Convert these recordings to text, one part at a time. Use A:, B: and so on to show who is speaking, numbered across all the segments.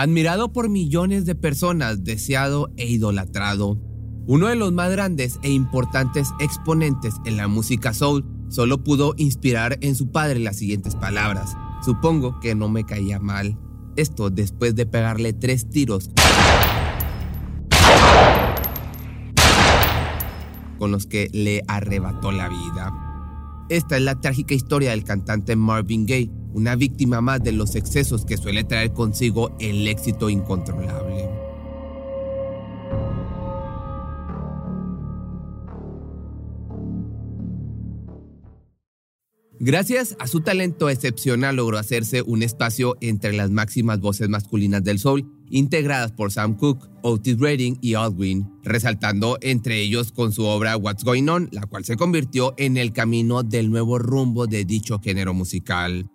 A: Admirado por millones de personas, deseado e idolatrado. Uno de los más grandes e importantes exponentes en la música soul solo pudo inspirar en su padre las siguientes palabras. Supongo que no me caía mal. Esto después de pegarle tres tiros con los que le arrebató la vida. Esta es la trágica historia del cantante Marvin Gaye, una víctima más de los excesos que suele traer consigo el éxito incontrolable. Gracias a su talento excepcional logró hacerse un espacio entre las máximas voces masculinas del soul, integradas por Sam Cooke, Otis Redding y Aldwin, resaltando entre ellos con su obra What's Going On, la cual se convirtió en el camino del nuevo rumbo de dicho género musical.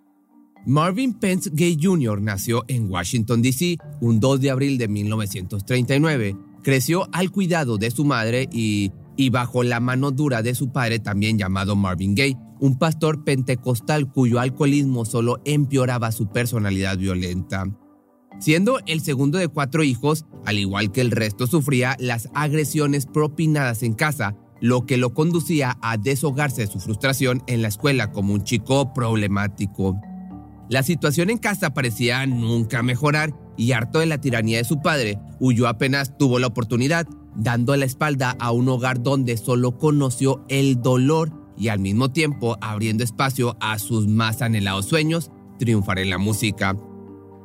A: Marvin Pence Gay Jr. nació en Washington, D.C. un 2 de abril de 1939. Creció al cuidado de su madre y, bajo la mano dura de su padre, también llamado Marvin Gaye, un pastor pentecostal cuyo alcoholismo solo empeoraba su personalidad violenta. Siendo el segundo de cuatro hijos, al igual que el resto sufría las agresiones propinadas en casa, lo que lo conducía a deshogarse de su frustración en la escuela como un chico problemático. La situación en casa parecía nunca mejorar y harto de la tiranía de su padre, huyó apenas tuvo la oportunidad, dando la espalda a un hogar donde solo conoció el dolor y al mismo tiempo abriendo espacio a sus más anhelados sueños, triunfar en la música.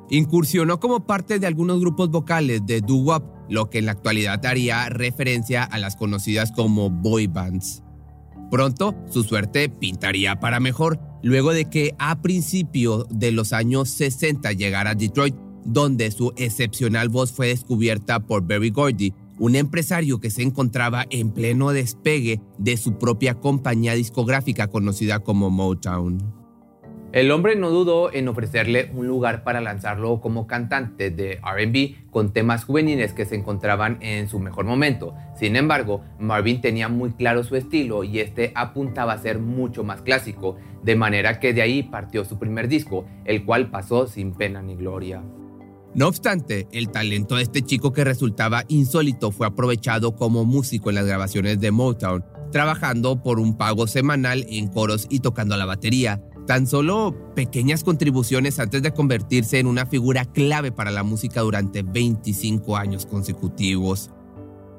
A: Incursionó como parte de algunos grupos vocales de doo-wop, lo que en la actualidad haría referencia a las conocidas como boy bands. Pronto, su suerte pintaría para mejor, luego de que a principios de los años 60 llegara a Detroit, donde su excepcional voz fue descubierta por Berry Gordy, un empresario que se encontraba en pleno despegue de su propia compañía discográfica conocida como Motown. El hombre no dudó en ofrecerle un lugar para lanzarlo como cantante de RB con temas juveniles que se encontraban en su mejor momento. Sin embargo, Marvin tenía muy claro su estilo y este apuntaba a ser mucho más clásico, de manera que de ahí partió su primer disco, el cual pasó sin pena ni gloria. No obstante, el talento de este chico que resultaba insólito fue aprovechado como músico en las grabaciones de Motown, trabajando por un pago semanal en coros y tocando la batería. Tan solo pequeñas contribuciones antes de convertirse en una figura clave para la música durante 25 años consecutivos.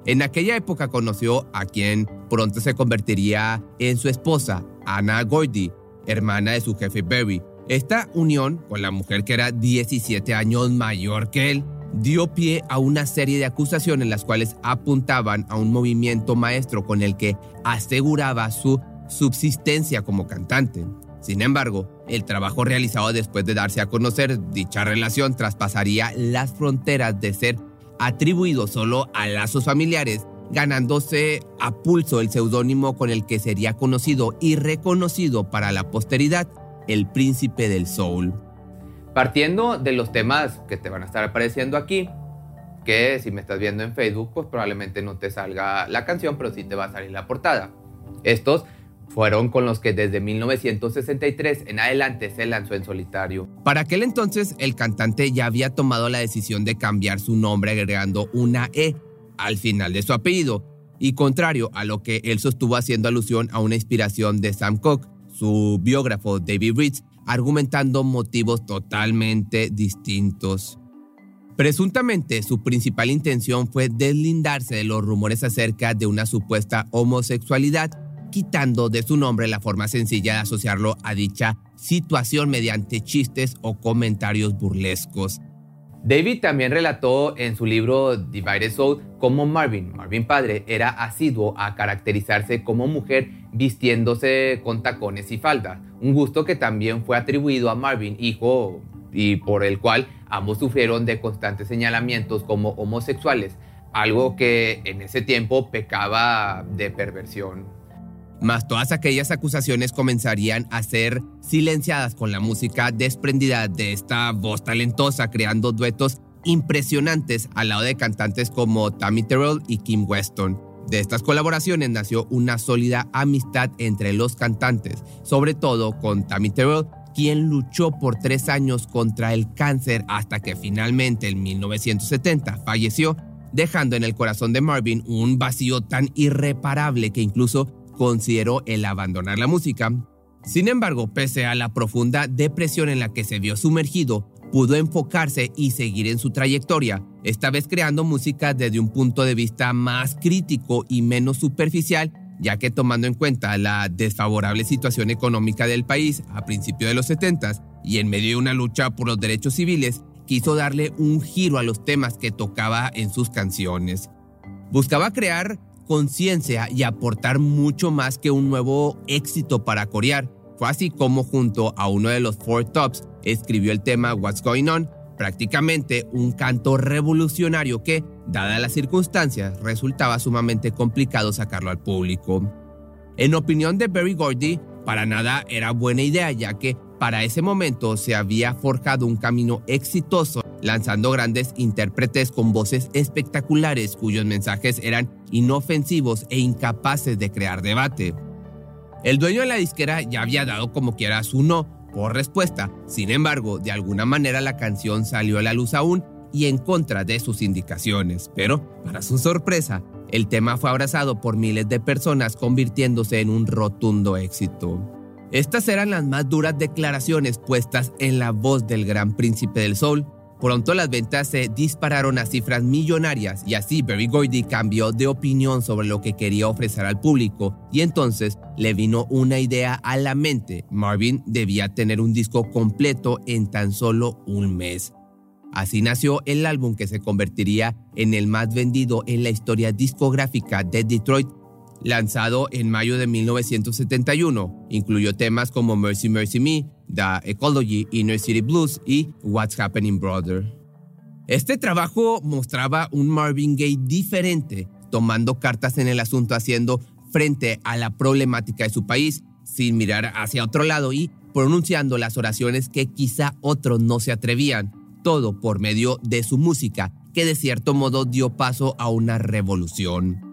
A: En aquella época conoció a quien pronto se convertiría en su esposa, Anna Gordy, hermana de su jefe Barry, esta unión con la mujer que era 17 años mayor que él dio pie a una serie de acusaciones las cuales apuntaban a un movimiento maestro con el que aseguraba su subsistencia como cantante. Sin embargo, el trabajo realizado después de darse a conocer dicha relación traspasaría las fronteras de ser atribuido solo a lazos familiares, ganándose a pulso el seudónimo con el que sería conocido y reconocido para la posteridad el príncipe del soul. Partiendo de los temas que te van a estar apareciendo aquí, que si me estás viendo en Facebook, pues probablemente no te salga la canción, pero sí te va a salir la portada. Estos fueron con los que desde 1963 en adelante se lanzó en solitario. Para aquel entonces, el cantante ya había tomado la decisión de cambiar su nombre agregando una E al final de su apellido, y contrario a lo que él sostuvo haciendo alusión a una inspiración de Sam Cooke, su biógrafo David Ritz, argumentando motivos totalmente distintos. Presuntamente, su principal intención fue deslindarse de los rumores acerca de una supuesta homosexualidad, quitando de su nombre la forma sencilla de asociarlo a dicha situación mediante chistes o comentarios burlescos. David también relató en su libro Divided Soul cómo Marvin, Marvin padre, era asiduo a caracterizarse como mujer vistiéndose con tacones y falda, un gusto que también fue atribuido a Marvin, hijo, y por el cual ambos sufrieron de constantes señalamientos como homosexuales, algo que en ese tiempo pecaba de perversión. Mas todas aquellas acusaciones comenzarían a ser silenciadas con la música desprendida de esta voz talentosa, creando duetos impresionantes al lado de cantantes como Tammy Terrell y Kim Weston. De estas colaboraciones nació una sólida amistad entre los cantantes, sobre todo con Tammy Terrell, quien luchó por tres años contra el cáncer hasta que finalmente en 1970 falleció, dejando en el corazón de Marvin un vacío tan irreparable que incluso consideró el abandonar la música. Sin embargo, pese a la profunda depresión en la que se vio sumergido, pudo enfocarse y seguir en su trayectoria, esta vez creando música desde un punto de vista más crítico y menos superficial, ya que tomando en cuenta la desfavorable situación económica del país a principios de los 70 y en medio de una lucha por los derechos civiles, quiso darle un giro a los temas que tocaba en sus canciones. Buscaba crear conciencia y aportar mucho más que un nuevo éxito para corear. Fue así como junto a uno de los Four Tops escribió el tema What's Going On, prácticamente un canto revolucionario que, dadas las circunstancias, resultaba sumamente complicado sacarlo al público. En opinión de Barry Gordy, para nada era buena idea ya que para ese momento se había forjado un camino exitoso lanzando grandes intérpretes con voces espectaculares cuyos mensajes eran inofensivos e incapaces de crear debate. El dueño de la disquera ya había dado como quiera su no por respuesta, sin embargo, de alguna manera la canción salió a la luz aún y en contra de sus indicaciones, pero, para su sorpresa, el tema fue abrazado por miles de personas convirtiéndose en un rotundo éxito. Estas eran las más duras declaraciones puestas en la voz del gran príncipe del sol, Pronto las ventas se dispararon a cifras millonarias y así Berry Gordy cambió de opinión sobre lo que quería ofrecer al público y entonces le vino una idea a la mente. Marvin debía tener un disco completo en tan solo un mes. Así nació el álbum que se convertiría en el más vendido en la historia discográfica de Detroit lanzado en mayo de 1971. Incluyó temas como Mercy Mercy Me, The Ecology, Inner City Blues y What's Happening Brother. Este trabajo mostraba un Marvin Gaye diferente, tomando cartas en el asunto, haciendo frente a la problemática de su país, sin mirar hacia otro lado y pronunciando las oraciones que quizá otros no se atrevían, todo por medio de su música, que de cierto modo dio paso a una revolución.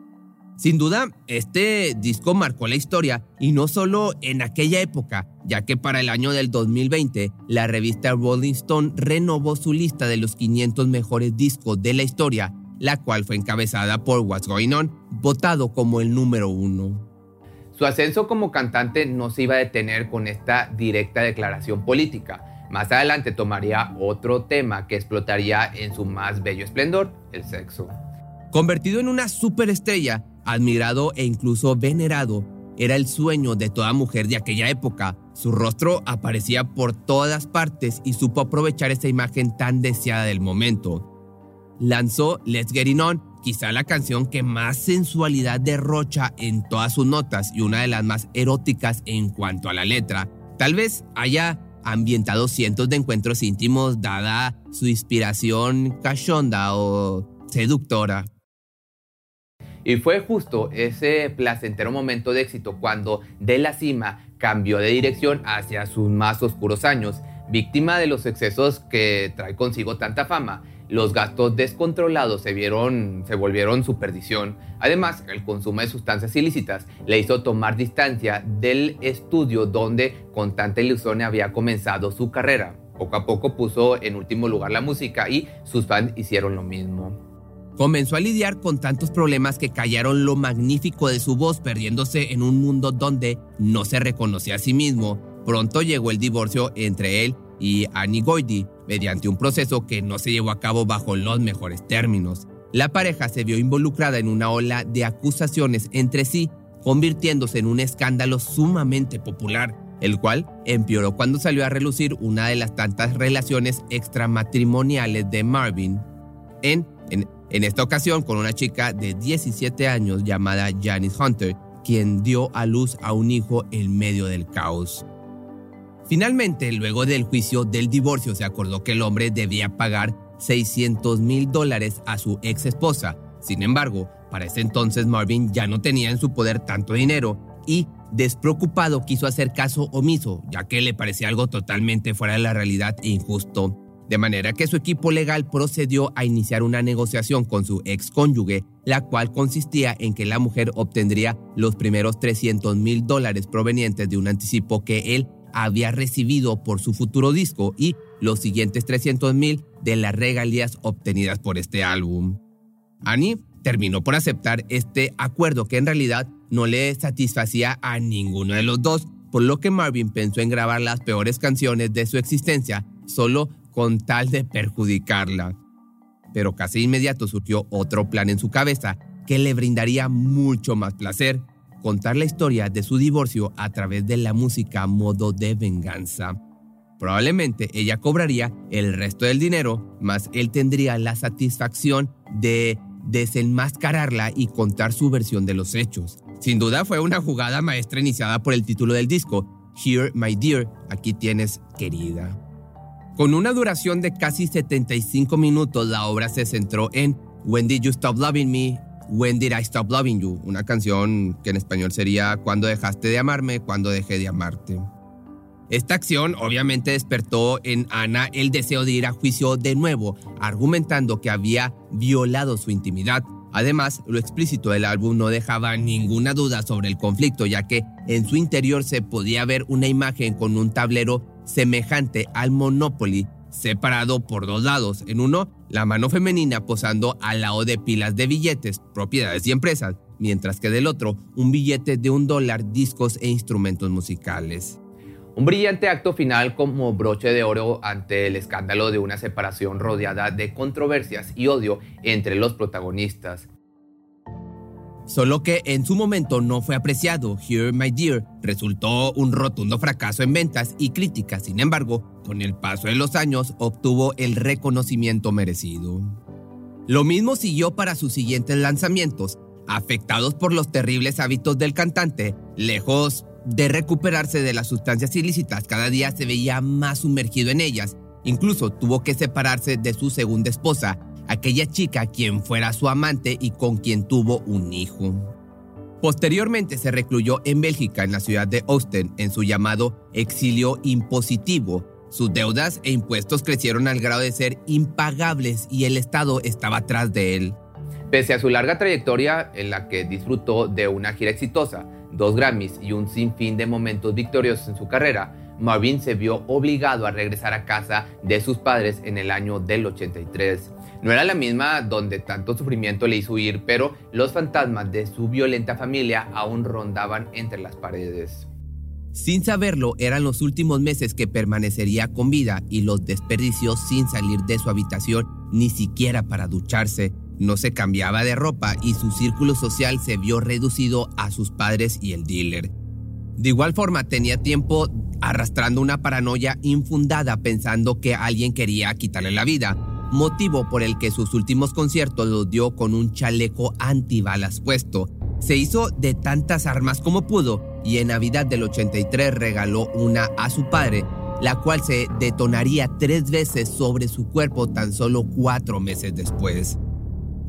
A: Sin duda, este disco marcó la historia y no solo en aquella época, ya que para el año del 2020 la revista Rolling Stone renovó su lista de los 500 mejores discos de la historia, la cual fue encabezada por What's Going On, votado como el número uno. Su ascenso como cantante no se iba a detener con esta directa declaración política. Más adelante tomaría otro tema que explotaría en su más bello esplendor, el sexo. Convertido en una superestrella, admirado e incluso venerado, era el sueño de toda mujer de aquella época. Su rostro aparecía por todas partes y supo aprovechar esa imagen tan deseada del momento. Lanzó Let's Get It On, quizá la canción que más sensualidad derrocha en todas sus notas y una de las más eróticas en cuanto a la letra. Tal vez haya ambientado cientos de encuentros íntimos dada su inspiración cachonda o seductora. Y fue justo ese placentero momento de éxito cuando de la cima cambió de dirección hacia sus más oscuros años, víctima de los excesos que trae consigo tanta fama. Los gastos descontrolados se, vieron, se volvieron su perdición. Además, el consumo de sustancias ilícitas le hizo tomar distancia del estudio donde con tanta ilusión había comenzado su carrera. Poco a poco puso en último lugar la música y sus fans hicieron lo mismo. Comenzó a lidiar con tantos problemas que callaron lo magnífico de su voz, perdiéndose en un mundo donde no se reconocía a sí mismo. Pronto llegó el divorcio entre él y Annie Goidi, mediante un proceso que no se llevó a cabo bajo los mejores términos. La pareja se vio involucrada en una ola de acusaciones entre sí, convirtiéndose en un escándalo sumamente popular. el cual empeoró cuando salió a relucir una de las tantas relaciones extramatrimoniales de Marvin en, en, en esta ocasión con una chica de 17 años llamada Janice Hunter, quien dio a luz a un hijo en medio del caos. Finalmente, luego del juicio del divorcio, se acordó que el hombre debía pagar 600 mil dólares a su ex esposa. Sin embargo, para ese entonces Marvin ya no tenía en su poder tanto dinero y, despreocupado, quiso hacer caso omiso, ya que le parecía algo totalmente fuera de la realidad e injusto. De manera que su equipo legal procedió a iniciar una negociación con su ex cónyuge, la cual consistía en que la mujer obtendría los primeros 300 mil dólares provenientes de un anticipo que él había recibido por su futuro disco y los siguientes 300 mil de las regalías obtenidas por este álbum. Annie terminó por aceptar este acuerdo que en realidad no le satisfacía a ninguno de los dos, por lo que Marvin pensó en grabar las peores canciones de su existencia solo con tal de perjudicarla. Pero casi inmediato surgió otro plan en su cabeza que le brindaría mucho más placer, contar la historia de su divorcio a través de la música modo de venganza. Probablemente ella cobraría el resto del dinero, más él tendría la satisfacción de desenmascararla y contar su versión de los hechos. Sin duda fue una jugada maestra iniciada por el título del disco, Here My Dear, aquí tienes querida. Con una duración de casi 75 minutos, la obra se centró en When Did You Stop Loving Me, When Did I Stop Loving You, una canción que en español sería Cuando dejaste de amarme, cuando dejé de amarte. Esta acción obviamente despertó en Ana el deseo de ir a juicio de nuevo, argumentando que había violado su intimidad. Además, lo explícito del álbum no dejaba ninguna duda sobre el conflicto, ya que en su interior se podía ver una imagen con un tablero semejante al Monopoly, separado por dos lados. En uno, la mano femenina posando al lado de pilas de billetes, propiedades y empresas, mientras que del otro, un billete de un dólar, discos e instrumentos musicales. Un brillante acto final como broche de oro ante el escándalo de una separación rodeada de controversias y odio entre los protagonistas. Solo que en su momento no fue apreciado. Here My Dear resultó un rotundo fracaso en ventas y críticas. Sin embargo, con el paso de los años obtuvo el reconocimiento merecido. Lo mismo siguió para sus siguientes lanzamientos. Afectados por los terribles hábitos del cantante, lejos de recuperarse de las sustancias ilícitas, cada día se veía más sumergido en ellas. Incluso tuvo que separarse de su segunda esposa, aquella chica quien fuera su amante y con quien tuvo un hijo. Posteriormente se recluyó en Bélgica, en la ciudad de Ostend, en su llamado exilio impositivo. Sus deudas e impuestos crecieron al grado de ser impagables y el Estado estaba atrás de él. Pese a su larga trayectoria en la que disfrutó de una gira exitosa, dos Grammys y un sinfín de momentos victoriosos en su carrera, Marvin se vio obligado a regresar a casa de sus padres en el año del 83. No era la misma donde tanto sufrimiento le hizo huir, pero los fantasmas de su violenta familia aún rondaban entre las paredes. Sin saberlo, eran los últimos meses que permanecería con vida y los desperdicios sin salir de su habitación ni siquiera para ducharse. No se cambiaba de ropa y su círculo social se vio reducido a sus padres y el dealer. De igual forma, tenía tiempo arrastrando una paranoia infundada pensando que alguien quería quitarle la vida, motivo por el que sus últimos conciertos los dio con un chaleco antibalas puesto. Se hizo de tantas armas como pudo y en Navidad del 83 regaló una a su padre, la cual se detonaría tres veces sobre su cuerpo tan solo cuatro meses después.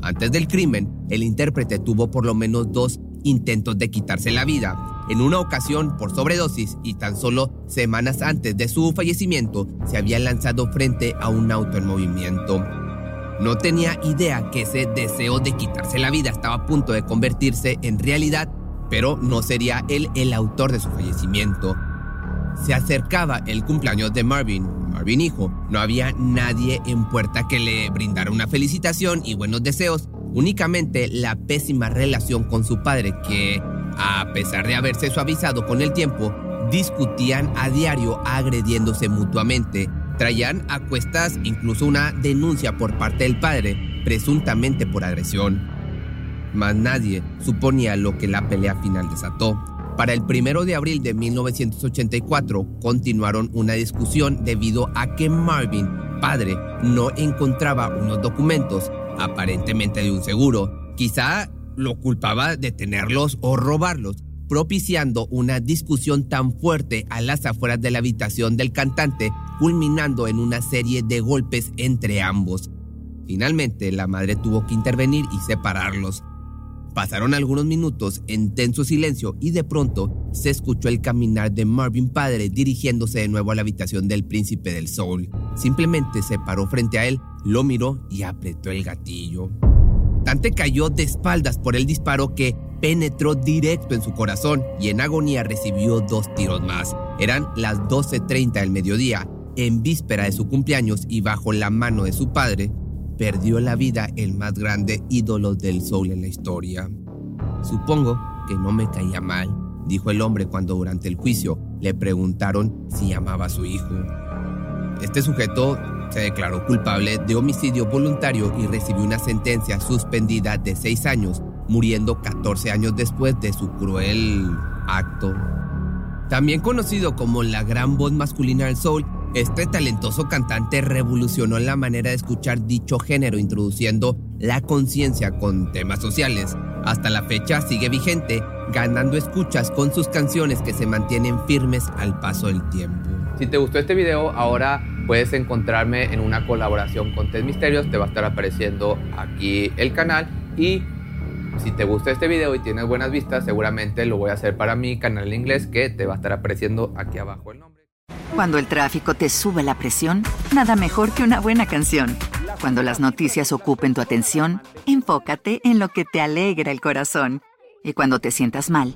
A: Antes del crimen, el intérprete tuvo por lo menos dos intentos de quitarse la vida, en una ocasión por sobredosis y tan solo semanas antes de su fallecimiento se había lanzado frente a un auto en movimiento. No tenía idea que ese deseo de quitarse la vida estaba a punto de convertirse en realidad, pero no sería él el autor de su fallecimiento. Se acercaba el cumpleaños de Marvin, Marvin hijo. No había nadie en puerta que le brindara una felicitación y buenos deseos, únicamente la pésima relación con su padre que, a pesar de haberse suavizado con el tiempo, discutían a diario agrediéndose mutuamente. Traían a cuestas incluso una denuncia por parte del padre, presuntamente por agresión. Mas nadie suponía lo que la pelea final desató. Para el primero de abril de 1984 continuaron una discusión debido a que Marvin, padre, no encontraba unos documentos, aparentemente de un seguro. Quizá lo culpaba de tenerlos o robarlos, propiciando una discusión tan fuerte a las afueras de la habitación del cantante, culminando en una serie de golpes entre ambos. Finalmente, la madre tuvo que intervenir y separarlos. Pasaron algunos minutos en tenso silencio y de pronto se escuchó el caminar de Marvin padre dirigiéndose de nuevo a la habitación del príncipe del soul. Simplemente se paró frente a él, lo miró y apretó el gatillo. Dante cayó de espaldas por el disparo que penetró directo en su corazón y en agonía recibió dos tiros más. Eran las 12.30 del mediodía, en víspera de su cumpleaños y bajo la mano de su padre, perdió la vida el más grande ídolo del soul en la historia. Supongo que no me caía mal, dijo el hombre cuando durante el juicio le preguntaron si amaba a su hijo. Este sujeto se declaró culpable de homicidio voluntario y recibió una sentencia suspendida de seis años, muriendo 14 años después de su cruel acto. También conocido como la gran voz masculina del soul, este talentoso cantante revolucionó la manera de escuchar dicho género introduciendo la conciencia con temas sociales. Hasta la fecha sigue vigente, ganando escuchas con sus canciones que se mantienen firmes al paso del tiempo. Si te gustó este video, ahora puedes encontrarme en una colaboración con Test Misterios, te va a estar apareciendo aquí el canal y si te gusta este video y tienes buenas vistas, seguramente lo voy a hacer para mi canal en inglés que te va a estar apareciendo aquí abajo el nombre.
B: Cuando el tráfico te sube la presión, nada mejor que una buena canción. Cuando las noticias ocupen tu atención, enfócate en lo que te alegra el corazón. Y cuando te sientas mal,